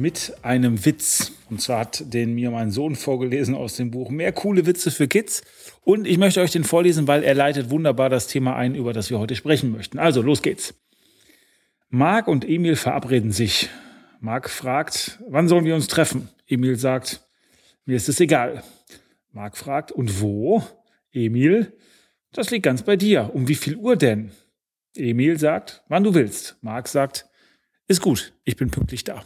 mit einem Witz. Und zwar hat den mir mein Sohn vorgelesen aus dem Buch Mehr coole Witze für Kids. Und ich möchte euch den vorlesen, weil er leitet wunderbar das Thema ein, über das wir heute sprechen möchten. Also, los geht's. Marc und Emil verabreden sich. Marc fragt, wann sollen wir uns treffen? Emil sagt, mir ist es egal. Marc fragt, und wo? Emil, das liegt ganz bei dir. Um wie viel Uhr denn? Emil sagt, wann du willst. Marc sagt, ist gut, ich bin pünktlich da.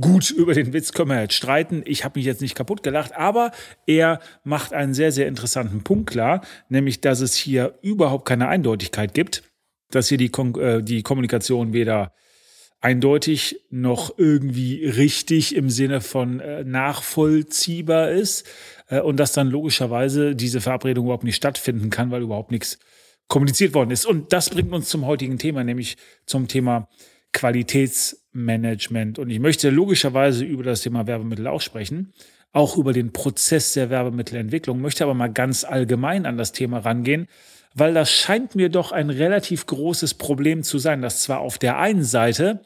Gut, über den Witz können wir jetzt streiten. Ich habe mich jetzt nicht kaputt gelacht, aber er macht einen sehr, sehr interessanten Punkt klar, nämlich, dass es hier überhaupt keine Eindeutigkeit gibt, dass hier die, Kon äh, die Kommunikation weder eindeutig noch irgendwie richtig im Sinne von äh, nachvollziehbar ist äh, und dass dann logischerweise diese Verabredung überhaupt nicht stattfinden kann, weil überhaupt nichts kommuniziert worden ist. Und das bringt uns zum heutigen Thema, nämlich zum Thema Qualitätsmanagement. Und ich möchte logischerweise über das Thema Werbemittel auch sprechen, auch über den Prozess der Werbemittelentwicklung, möchte aber mal ganz allgemein an das Thema rangehen, weil das scheint mir doch ein relativ großes Problem zu sein, dass zwar auf der einen Seite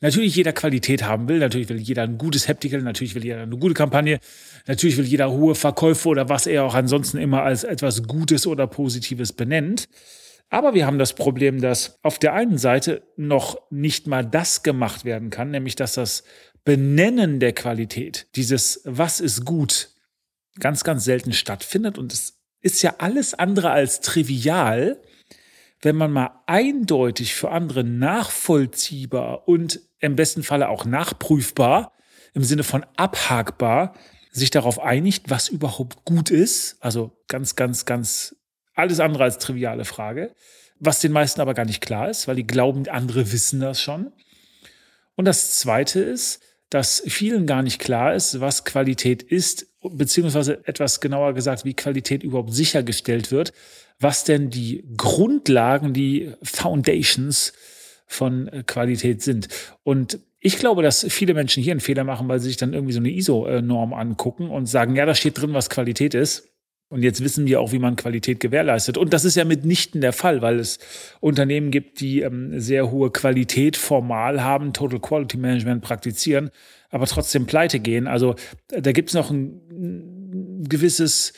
natürlich jeder Qualität haben will, natürlich will jeder ein gutes Heptical, natürlich will jeder eine gute Kampagne, natürlich will jeder hohe Verkäufe oder was er auch ansonsten immer als etwas Gutes oder Positives benennt. Aber wir haben das Problem, dass auf der einen Seite noch nicht mal das gemacht werden kann, nämlich dass das Benennen der Qualität, dieses Was ist gut, ganz, ganz selten stattfindet. Und es ist ja alles andere als trivial, wenn man mal eindeutig für andere nachvollziehbar und im besten Falle auch nachprüfbar, im Sinne von abhakbar, sich darauf einigt, was überhaupt gut ist. Also ganz, ganz, ganz alles andere als triviale Frage. Was den meisten aber gar nicht klar ist, weil die glauben, andere wissen das schon. Und das Zweite ist, dass vielen gar nicht klar ist, was Qualität ist, beziehungsweise etwas genauer gesagt, wie Qualität überhaupt sichergestellt wird, was denn die Grundlagen, die Foundations von Qualität sind. Und ich glaube, dass viele Menschen hier einen Fehler machen, weil sie sich dann irgendwie so eine ISO-Norm angucken und sagen, ja, da steht drin, was Qualität ist. Und jetzt wissen wir auch, wie man Qualität gewährleistet. Und das ist ja mitnichten der Fall, weil es Unternehmen gibt, die ähm, sehr hohe Qualität formal haben, Total Quality Management praktizieren, aber trotzdem pleite gehen. Also da gibt es noch ein, ein gewisses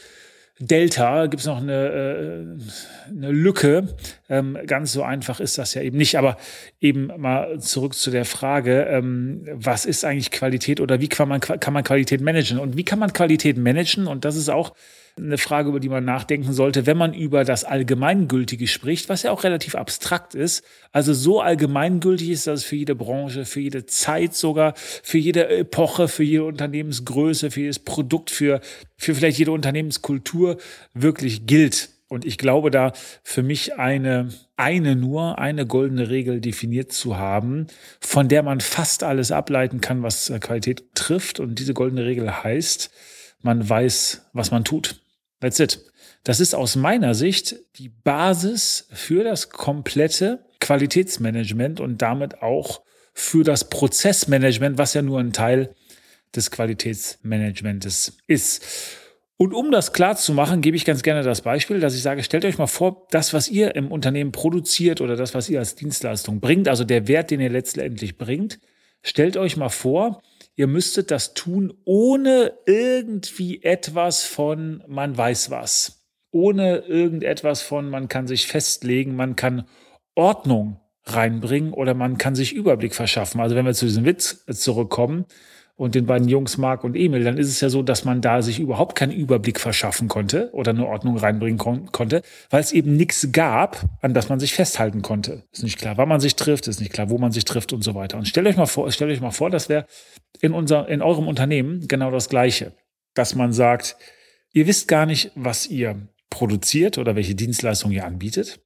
Delta, gibt es noch eine, äh, eine Lücke. Ähm, ganz so einfach ist das ja eben nicht. Aber eben mal zurück zu der Frage, ähm, was ist eigentlich Qualität oder wie kann man, kann man Qualität managen? Und wie kann man Qualität managen? Und das ist auch eine Frage, über die man nachdenken sollte, wenn man über das Allgemeingültige spricht, was ja auch relativ abstrakt ist. Also so allgemeingültig ist, dass es für jede Branche, für jede Zeit sogar, für jede Epoche, für jede Unternehmensgröße, für jedes Produkt, für, für vielleicht jede Unternehmenskultur wirklich gilt. Und ich glaube da für mich eine, eine nur, eine goldene Regel definiert zu haben, von der man fast alles ableiten kann, was Qualität trifft. Und diese goldene Regel heißt, man weiß, was man tut. That's it. Das ist aus meiner Sicht die Basis für das komplette Qualitätsmanagement und damit auch für das Prozessmanagement, was ja nur ein Teil des Qualitätsmanagements ist. Und um das klar zu machen, gebe ich ganz gerne das Beispiel, dass ich sage, stellt euch mal vor, das, was ihr im Unternehmen produziert oder das, was ihr als Dienstleistung bringt, also der Wert, den ihr letztendlich bringt, stellt euch mal vor, ihr müsstet das tun, ohne irgendwie etwas von man weiß was. Ohne irgendetwas von man kann sich festlegen, man kann Ordnung reinbringen oder man kann sich Überblick verschaffen. Also wenn wir zu diesem Witz zurückkommen, und den beiden Jungs Mark und Emil, dann ist es ja so, dass man da sich überhaupt keinen Überblick verschaffen konnte oder eine Ordnung reinbringen kon konnte, weil es eben nichts gab, an das man sich festhalten konnte. Ist nicht klar, wann man sich trifft, ist nicht klar, wo man sich trifft und so weiter. Und stellt euch mal vor, stellt euch mal vor, das wäre in unser, in eurem Unternehmen genau das Gleiche, dass man sagt, ihr wisst gar nicht, was ihr produziert oder welche Dienstleistung ihr anbietet.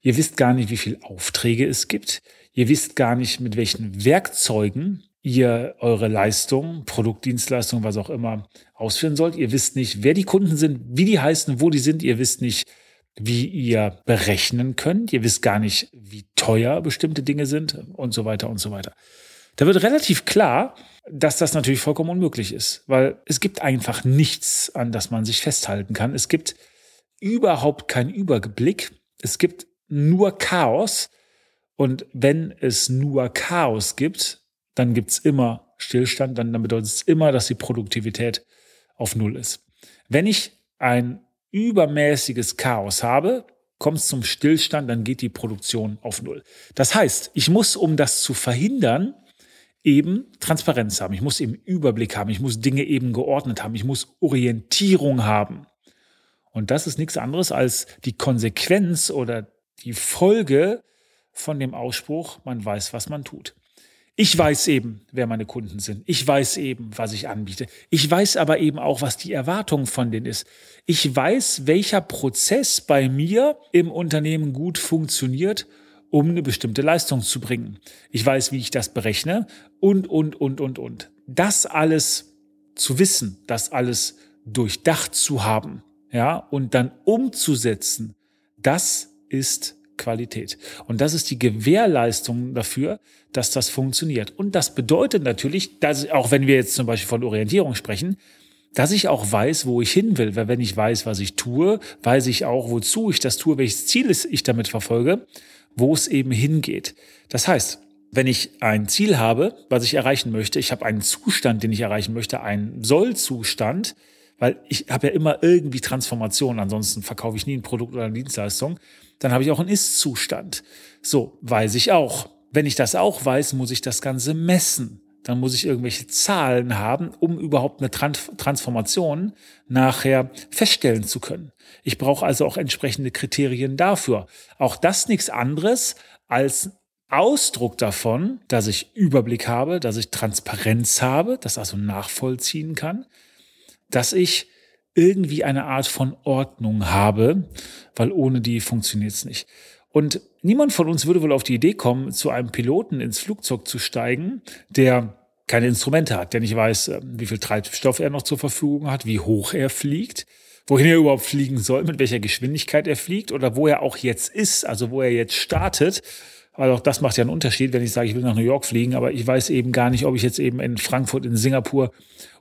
Ihr wisst gar nicht, wie viele Aufträge es gibt. Ihr wisst gar nicht, mit welchen Werkzeugen ihr eure Leistung, Produktdienstleistung, was auch immer ausführen sollt. Ihr wisst nicht, wer die Kunden sind, wie die heißen, wo die sind. Ihr wisst nicht, wie ihr berechnen könnt. Ihr wisst gar nicht, wie teuer bestimmte Dinge sind und so weiter und so weiter. Da wird relativ klar, dass das natürlich vollkommen unmöglich ist, weil es gibt einfach nichts, an das man sich festhalten kann. Es gibt überhaupt keinen Überblick. Es gibt nur Chaos. Und wenn es nur Chaos gibt, dann gibt es immer Stillstand, dann, dann bedeutet es immer, dass die Produktivität auf Null ist. Wenn ich ein übermäßiges Chaos habe, kommt es zum Stillstand, dann geht die Produktion auf Null. Das heißt, ich muss, um das zu verhindern, eben Transparenz haben. Ich muss eben Überblick haben. Ich muss Dinge eben geordnet haben. Ich muss Orientierung haben. Und das ist nichts anderes als die Konsequenz oder die Folge von dem Ausspruch, man weiß, was man tut. Ich weiß eben, wer meine Kunden sind. Ich weiß eben, was ich anbiete. Ich weiß aber eben auch, was die Erwartung von denen ist. Ich weiß, welcher Prozess bei mir im Unternehmen gut funktioniert, um eine bestimmte Leistung zu bringen. Ich weiß, wie ich das berechne und, und, und, und, und. Das alles zu wissen, das alles durchdacht zu haben, ja, und dann umzusetzen, das ist Qualität. Und das ist die Gewährleistung dafür, dass das funktioniert. Und das bedeutet natürlich, dass auch wenn wir jetzt zum Beispiel von Orientierung sprechen, dass ich auch weiß, wo ich hin will. Weil wenn ich weiß, was ich tue, weiß ich auch, wozu ich das tue, welches Ziel ich damit verfolge, wo es eben hingeht. Das heißt, wenn ich ein Ziel habe, was ich erreichen möchte, ich habe einen Zustand, den ich erreichen möchte, einen Sollzustand, weil ich habe ja immer irgendwie Transformation, ansonsten verkaufe ich nie ein Produkt oder eine Dienstleistung, dann habe ich auch einen Ist-Zustand. So, weiß ich auch. Wenn ich das auch weiß, muss ich das Ganze messen. Dann muss ich irgendwelche Zahlen haben, um überhaupt eine Transformation nachher feststellen zu können. Ich brauche also auch entsprechende Kriterien dafür. Auch das nichts anderes als Ausdruck davon, dass ich Überblick habe, dass ich Transparenz habe, das also nachvollziehen kann, dass ich irgendwie eine Art von Ordnung habe, weil ohne die funktioniert es nicht. Und niemand von uns würde wohl auf die Idee kommen, zu einem Piloten ins Flugzeug zu steigen, der keine Instrumente hat, der nicht weiß, ähm, wie viel Treibstoff er noch zur Verfügung hat, wie hoch er fliegt, wohin er überhaupt fliegen soll, mit welcher Geschwindigkeit er fliegt oder wo er auch jetzt ist, also wo er jetzt startet. Weil auch das macht ja einen Unterschied, wenn ich sage, ich will nach New York fliegen, aber ich weiß eben gar nicht, ob ich jetzt eben in Frankfurt, in Singapur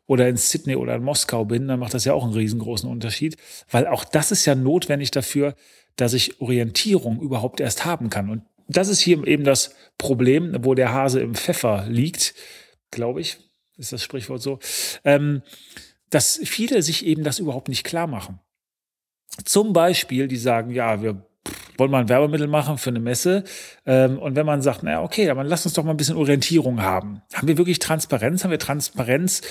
oder in Sydney oder in Moskau bin, dann macht das ja auch einen riesengroßen Unterschied, weil auch das ist ja notwendig dafür, dass ich Orientierung überhaupt erst haben kann. Und das ist hier eben das Problem, wo der Hase im Pfeffer liegt, glaube ich, ist das Sprichwort so, ähm, dass viele sich eben das überhaupt nicht klar machen. Zum Beispiel, die sagen, ja, wir wollen mal ein Werbemittel machen für eine Messe. Ähm, und wenn man sagt, naja, okay, dann lass uns doch mal ein bisschen Orientierung haben. Haben wir wirklich Transparenz? Haben wir Transparenz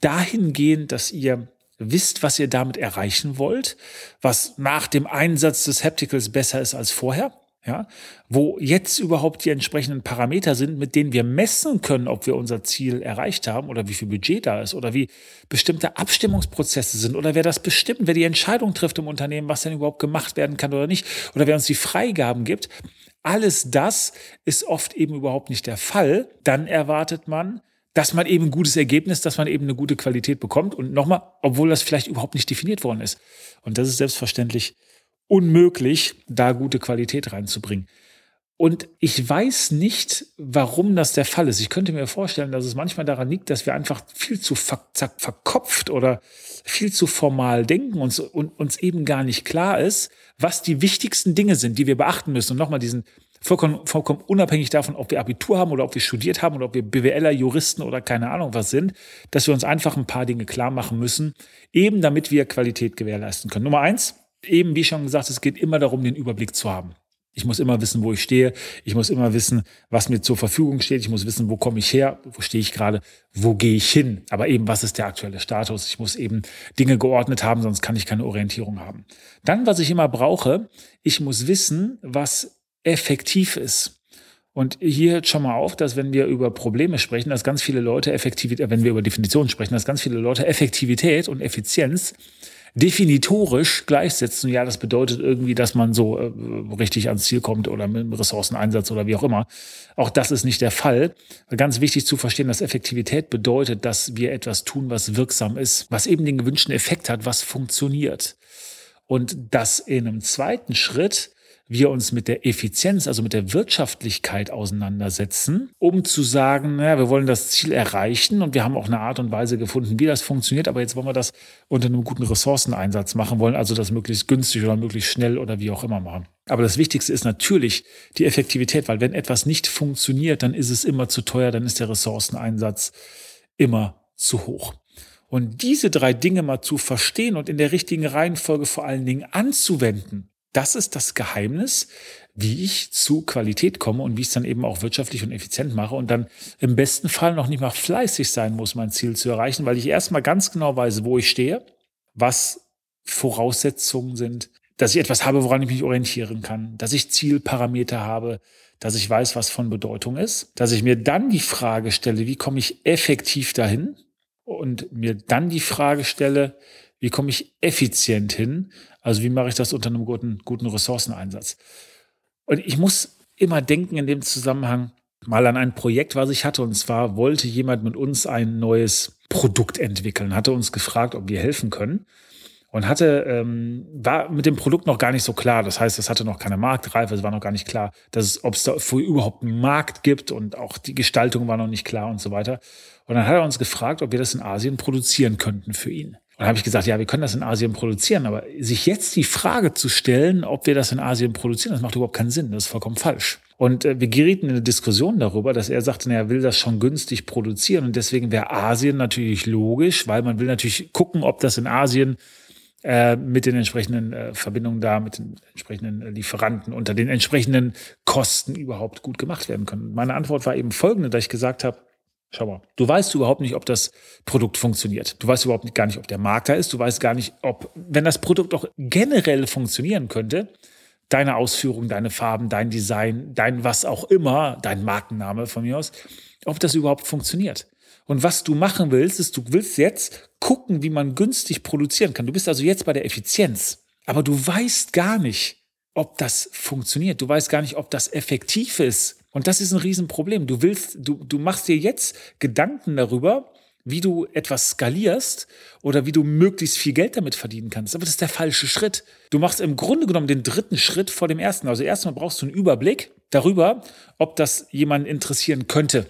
dahingehend, dass ihr wisst, was ihr damit erreichen wollt, was nach dem Einsatz des Hapticals besser ist als vorher? ja, wo jetzt überhaupt die entsprechenden Parameter sind, mit denen wir messen können, ob wir unser Ziel erreicht haben oder wie viel Budget da ist oder wie bestimmte Abstimmungsprozesse sind oder wer das bestimmt, wer die Entscheidung trifft im Unternehmen, was denn überhaupt gemacht werden kann oder nicht oder wer uns die Freigaben gibt. Alles das ist oft eben überhaupt nicht der Fall. Dann erwartet man, dass man eben ein gutes Ergebnis, dass man eben eine gute Qualität bekommt und nochmal, obwohl das vielleicht überhaupt nicht definiert worden ist. Und das ist selbstverständlich unmöglich, da gute Qualität reinzubringen. Und ich weiß nicht, warum das der Fall ist. Ich könnte mir vorstellen, dass es manchmal daran liegt, dass wir einfach viel zu ver verkopft oder viel zu formal denken und, und uns eben gar nicht klar ist, was die wichtigsten Dinge sind, die wir beachten müssen. Und nochmal diesen vollkommen, vollkommen unabhängig davon, ob wir Abitur haben oder ob wir studiert haben oder ob wir BWLer, Juristen oder keine Ahnung was sind, dass wir uns einfach ein paar Dinge klar machen müssen, eben damit wir Qualität gewährleisten können. Nummer eins, eben wie schon gesagt, es geht immer darum, den Überblick zu haben. Ich muss immer wissen, wo ich stehe. Ich muss immer wissen, was mir zur Verfügung steht. Ich muss wissen, wo komme ich her, wo stehe ich gerade, wo gehe ich hin. Aber eben, was ist der aktuelle Status? Ich muss eben Dinge geordnet haben, sonst kann ich keine Orientierung haben. Dann, was ich immer brauche, ich muss wissen, was effektiv ist. Und hier schon mal auf, dass wenn wir über Probleme sprechen, dass ganz viele Leute Effektivität, wenn wir über Definitionen sprechen, dass ganz viele Leute Effektivität und Effizienz definitorisch gleichsetzen. Ja, das bedeutet irgendwie, dass man so äh, richtig ans Ziel kommt oder mit Ressourceneinsatz oder wie auch immer. Auch das ist nicht der Fall. Ganz wichtig zu verstehen, dass Effektivität bedeutet, dass wir etwas tun, was wirksam ist, was eben den gewünschten Effekt hat, was funktioniert. Und dass in einem zweiten Schritt wir uns mit der Effizienz, also mit der Wirtschaftlichkeit auseinandersetzen, um zu sagen, naja, wir wollen das Ziel erreichen und wir haben auch eine Art und Weise gefunden, wie das funktioniert, aber jetzt wollen wir das unter einem guten Ressourceneinsatz machen wollen, also das möglichst günstig oder möglichst schnell oder wie auch immer machen. Aber das Wichtigste ist natürlich die Effektivität, weil wenn etwas nicht funktioniert, dann ist es immer zu teuer, dann ist der Ressourceneinsatz immer zu hoch. Und diese drei Dinge mal zu verstehen und in der richtigen Reihenfolge vor allen Dingen anzuwenden, das ist das Geheimnis, wie ich zu Qualität komme und wie ich es dann eben auch wirtschaftlich und effizient mache und dann im besten Fall noch nicht mal fleißig sein muss, mein Ziel zu erreichen, weil ich erstmal ganz genau weiß, wo ich stehe, was Voraussetzungen sind, dass ich etwas habe, woran ich mich orientieren kann, dass ich Zielparameter habe, dass ich weiß, was von Bedeutung ist, dass ich mir dann die Frage stelle, wie komme ich effektiv dahin und mir dann die Frage stelle, wie komme ich effizient hin? Also wie mache ich das unter einem guten, guten Ressourceneinsatz? Und ich muss immer denken in dem Zusammenhang mal an ein Projekt, was ich hatte. Und zwar wollte jemand mit uns ein neues Produkt entwickeln, hatte uns gefragt, ob wir helfen können. Und hatte, ähm, war mit dem Produkt noch gar nicht so klar. Das heißt, es hatte noch keine Marktreife, es war noch gar nicht klar, dass es, ob es da überhaupt einen Markt gibt und auch die Gestaltung war noch nicht klar und so weiter. Und dann hat er uns gefragt, ob wir das in Asien produzieren könnten für ihn. Und dann habe ich gesagt, ja, wir können das in Asien produzieren, aber sich jetzt die Frage zu stellen, ob wir das in Asien produzieren, das macht überhaupt keinen Sinn, das ist vollkommen falsch. Und äh, wir gerieten in eine Diskussion darüber, dass er sagte, na, er will das schon günstig produzieren und deswegen wäre Asien natürlich logisch, weil man will natürlich gucken, ob das in Asien äh, mit den entsprechenden äh, Verbindungen da, mit den entsprechenden Lieferanten unter den entsprechenden Kosten überhaupt gut gemacht werden können. Meine Antwort war eben folgende, da ich gesagt habe, Schau mal, du weißt überhaupt nicht, ob das Produkt funktioniert. Du weißt überhaupt gar nicht, ob der Markt da ist. Du weißt gar nicht, ob, wenn das Produkt auch generell funktionieren könnte, deine Ausführung, deine Farben, dein Design, dein was auch immer, dein Markenname von mir aus, ob das überhaupt funktioniert. Und was du machen willst, ist, du willst jetzt gucken, wie man günstig produzieren kann. Du bist also jetzt bei der Effizienz. Aber du weißt gar nicht, ob das funktioniert. Du weißt gar nicht, ob das effektiv ist. Und das ist ein Riesenproblem. Du willst, du, du machst dir jetzt Gedanken darüber, wie du etwas skalierst oder wie du möglichst viel Geld damit verdienen kannst. Aber das ist der falsche Schritt. Du machst im Grunde genommen den dritten Schritt vor dem ersten. Also erstmal brauchst du einen Überblick darüber, ob das jemanden interessieren könnte.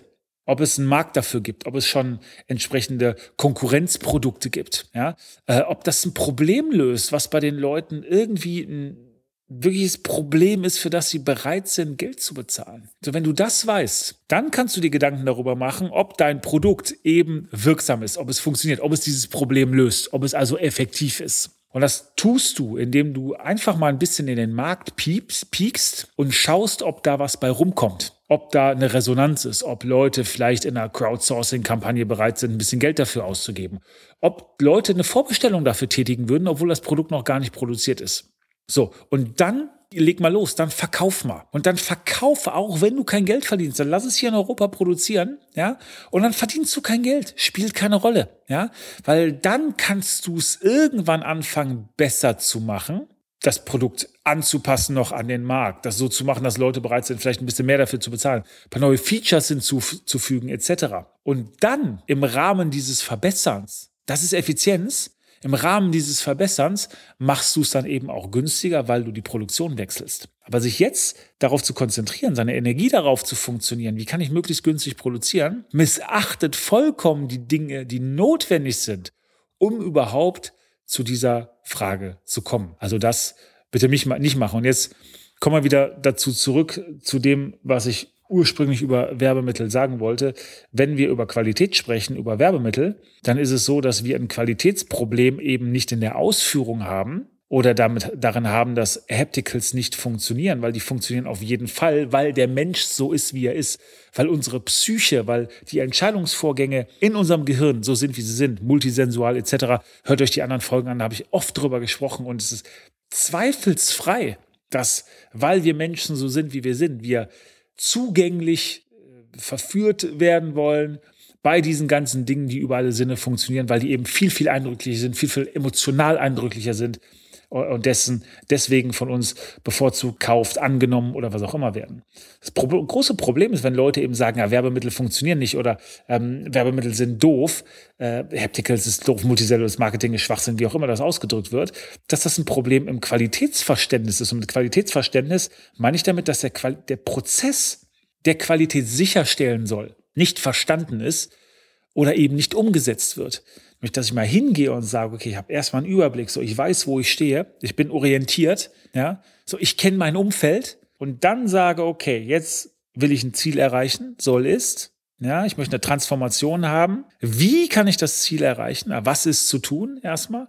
Ob es einen Markt dafür gibt, ob es schon entsprechende Konkurrenzprodukte gibt, ja, äh, ob das ein Problem löst, was bei den Leuten irgendwie ein wirkliches Problem ist, für das sie bereit sind, Geld zu bezahlen. So, wenn du das weißt, dann kannst du dir Gedanken darüber machen, ob dein Produkt eben wirksam ist, ob es funktioniert, ob es dieses Problem löst, ob es also effektiv ist. Und das tust du, indem du einfach mal ein bisschen in den Markt piekst und schaust, ob da was bei rumkommt. Ob da eine Resonanz ist, ob Leute vielleicht in einer Crowdsourcing-Kampagne bereit sind, ein bisschen Geld dafür auszugeben. Ob Leute eine Vorbestellung dafür tätigen würden, obwohl das Produkt noch gar nicht produziert ist. So, und dann leg mal los, dann verkauf mal. Und dann verkauf auch, wenn du kein Geld verdienst, dann lass es hier in Europa produzieren, ja, und dann verdienst du kein Geld, spielt keine Rolle, ja, weil dann kannst du es irgendwann anfangen, besser zu machen, das Produkt anzupassen noch an den Markt, das so zu machen, dass Leute bereit sind, vielleicht ein bisschen mehr dafür zu bezahlen, ein paar neue Features hinzuzufügen, etc. Und dann im Rahmen dieses Verbesserns, das ist Effizienz, im Rahmen dieses Verbesserns machst du es dann eben auch günstiger, weil du die Produktion wechselst. Aber sich jetzt darauf zu konzentrieren, seine Energie darauf zu funktionieren, wie kann ich möglichst günstig produzieren, missachtet vollkommen die Dinge, die notwendig sind, um überhaupt zu dieser Frage zu kommen. Also das bitte mich nicht machen. Und jetzt kommen wir wieder dazu zurück, zu dem, was ich ursprünglich über Werbemittel sagen wollte, wenn wir über Qualität sprechen, über Werbemittel, dann ist es so, dass wir ein Qualitätsproblem eben nicht in der Ausführung haben oder damit darin haben, dass Hapticals nicht funktionieren, weil die funktionieren auf jeden Fall, weil der Mensch so ist, wie er ist, weil unsere Psyche, weil die Entscheidungsvorgänge in unserem Gehirn so sind, wie sie sind, multisensual etc. Hört euch die anderen Folgen an, da habe ich oft drüber gesprochen und es ist zweifelsfrei, dass, weil wir Menschen so sind, wie wir sind, wir zugänglich äh, verführt werden wollen, bei diesen ganzen Dingen, die über alle Sinne funktionieren, weil die eben viel, viel eindrücklicher sind, viel, viel emotional eindrücklicher sind und dessen, deswegen von uns bevorzugt kauft, angenommen oder was auch immer werden. Das Pro große Problem ist, wenn Leute eben sagen, ja, Werbemittel funktionieren nicht oder ähm, Werbemittel sind doof, äh, Hapticals ist doof, multicellules Marketing ist Schwachsinn, wie auch immer das ausgedrückt wird, dass das ein Problem im Qualitätsverständnis ist. Und mit Qualitätsverständnis meine ich damit, dass der, Qual der Prozess der Qualität sicherstellen soll, nicht verstanden ist oder eben nicht umgesetzt wird. Nämlich, dass ich mal hingehe und sage, okay, ich habe erstmal einen Überblick, so ich weiß, wo ich stehe, ich bin orientiert, ja, so ich kenne mein Umfeld und dann sage, okay, jetzt will ich ein Ziel erreichen, soll ist, ja, ich möchte eine Transformation haben. Wie kann ich das Ziel erreichen? Was ist zu tun erstmal?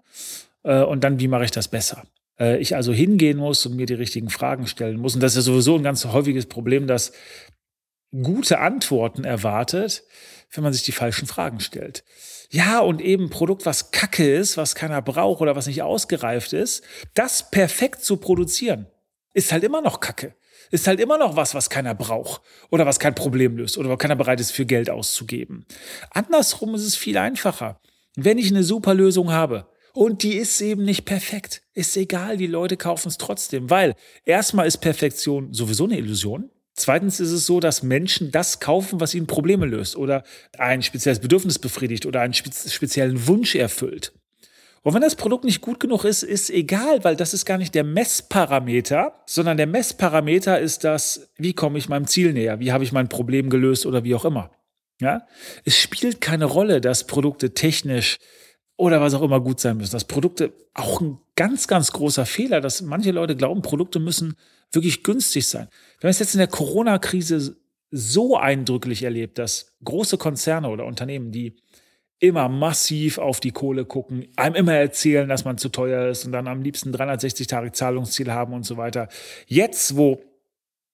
Äh, und dann, wie mache ich das besser? Äh, ich also hingehen muss und mir die richtigen Fragen stellen muss. Und das ist sowieso ein ganz häufiges Problem, dass gute Antworten erwartet, wenn man sich die falschen Fragen stellt. Ja, und eben Produkt, was kacke ist, was keiner braucht oder was nicht ausgereift ist, das perfekt zu produzieren, ist halt immer noch kacke. Ist halt immer noch was, was keiner braucht oder was kein Problem löst oder wo keiner bereit ist, für Geld auszugeben. Andersrum ist es viel einfacher. Wenn ich eine super Lösung habe, und die ist eben nicht perfekt. Ist egal, die Leute kaufen es trotzdem, weil erstmal ist Perfektion sowieso eine Illusion. Zweitens ist es so, dass Menschen das kaufen, was ihnen Probleme löst oder ein spezielles Bedürfnis befriedigt oder einen speziellen Wunsch erfüllt. Und wenn das Produkt nicht gut genug ist, ist egal, weil das ist gar nicht der Messparameter, sondern der Messparameter ist das, wie komme ich meinem Ziel näher, wie habe ich mein Problem gelöst oder wie auch immer. Ja? Es spielt keine Rolle, dass Produkte technisch oder was auch immer gut sein müssen. Dass Produkte auch ein ganz, ganz großer Fehler, dass manche Leute glauben, Produkte müssen wirklich günstig sein. Wir haben es jetzt in der Corona-Krise so eindrücklich erlebt, dass große Konzerne oder Unternehmen, die immer massiv auf die Kohle gucken, einem immer erzählen, dass man zu teuer ist und dann am liebsten 360 Tage Zahlungsziel haben und so weiter. Jetzt, wo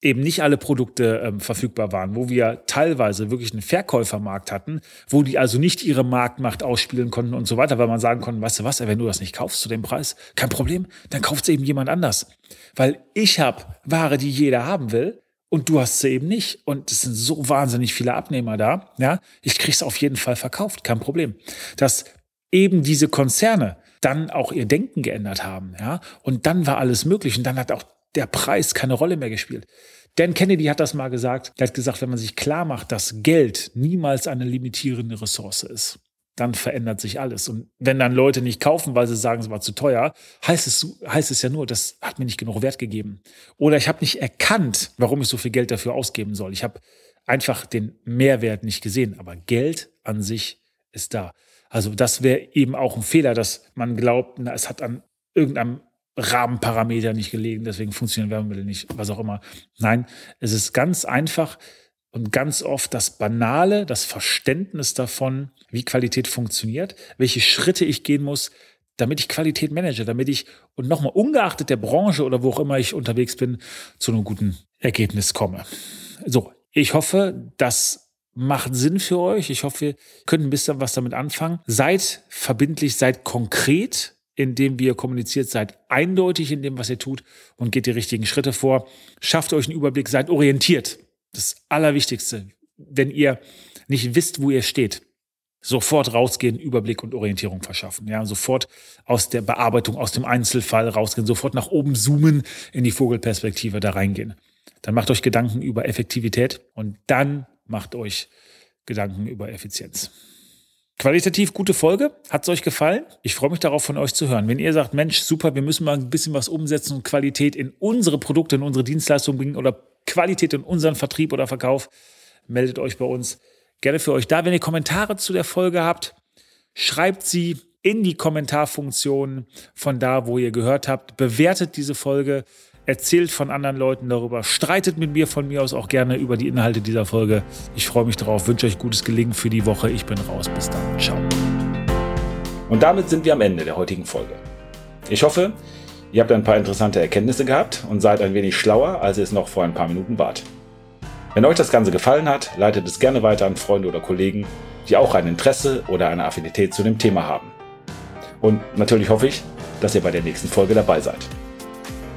eben nicht alle Produkte ähm, verfügbar waren, wo wir teilweise wirklich einen Verkäufermarkt hatten, wo die also nicht ihre Marktmacht ausspielen konnten und so weiter, weil man sagen konnte, weißt du was, wenn du das nicht kaufst zu dem Preis, kein Problem, dann kauft es eben jemand anders. Weil ich habe Ware, die jeder haben will und du hast sie eben nicht. Und es sind so wahnsinnig viele Abnehmer da. Ja, ich krieg's auf jeden Fall verkauft, kein Problem. Dass eben diese Konzerne dann auch ihr Denken geändert haben, ja, und dann war alles möglich und dann hat auch der Preis keine Rolle mehr gespielt. Dan Kennedy hat das mal gesagt. Er hat gesagt, wenn man sich klar macht, dass Geld niemals eine limitierende Ressource ist, dann verändert sich alles. Und wenn dann Leute nicht kaufen, weil sie sagen, es war zu teuer, heißt es, heißt es ja nur, das hat mir nicht genug Wert gegeben. Oder ich habe nicht erkannt, warum ich so viel Geld dafür ausgeben soll. Ich habe einfach den Mehrwert nicht gesehen. Aber Geld an sich ist da. Also das wäre eben auch ein Fehler, dass man glaubt, na, es hat an irgendeinem Rahmenparameter nicht gelegen, deswegen funktionieren Wärmemittel nicht, was auch immer. Nein, es ist ganz einfach und ganz oft das Banale, das Verständnis davon, wie Qualität funktioniert, welche Schritte ich gehen muss, damit ich Qualität manage, damit ich und nochmal ungeachtet der Branche oder wo auch immer ich unterwegs bin, zu einem guten Ergebnis komme. So, ich hoffe, das macht Sinn für euch. Ich hoffe, ihr könnt ein bisschen was damit anfangen. Seid verbindlich, seid konkret indem ihr kommuniziert, seid eindeutig in dem, was ihr tut und geht die richtigen Schritte vor. Schafft euch einen Überblick, seid orientiert. Das Allerwichtigste. Wenn ihr nicht wisst, wo ihr steht, sofort rausgehen, Überblick und Orientierung verschaffen. Ja, sofort aus der Bearbeitung, aus dem Einzelfall rausgehen, sofort nach oben zoomen, in die Vogelperspektive da reingehen. Dann macht euch Gedanken über Effektivität und dann macht euch Gedanken über Effizienz. Qualitativ gute Folge. Hat es euch gefallen? Ich freue mich darauf, von euch zu hören. Wenn ihr sagt, Mensch, super, wir müssen mal ein bisschen was umsetzen und Qualität in unsere Produkte, in unsere Dienstleistungen bringen oder Qualität in unseren Vertrieb oder Verkauf, meldet euch bei uns gerne für euch da. Wenn ihr Kommentare zu der Folge habt, schreibt sie in die Kommentarfunktion von da, wo ihr gehört habt. Bewertet diese Folge erzählt von anderen Leuten darüber, streitet mit mir von mir aus auch gerne über die Inhalte dieser Folge. Ich freue mich darauf, wünsche euch gutes Gelingen für die Woche. Ich bin raus. Bis dann. Ciao. Und damit sind wir am Ende der heutigen Folge. Ich hoffe, ihr habt ein paar interessante Erkenntnisse gehabt und seid ein wenig schlauer, als ihr es noch vor ein paar Minuten wart. Wenn euch das Ganze gefallen hat, leitet es gerne weiter an Freunde oder Kollegen, die auch ein Interesse oder eine Affinität zu dem Thema haben. Und natürlich hoffe ich, dass ihr bei der nächsten Folge dabei seid.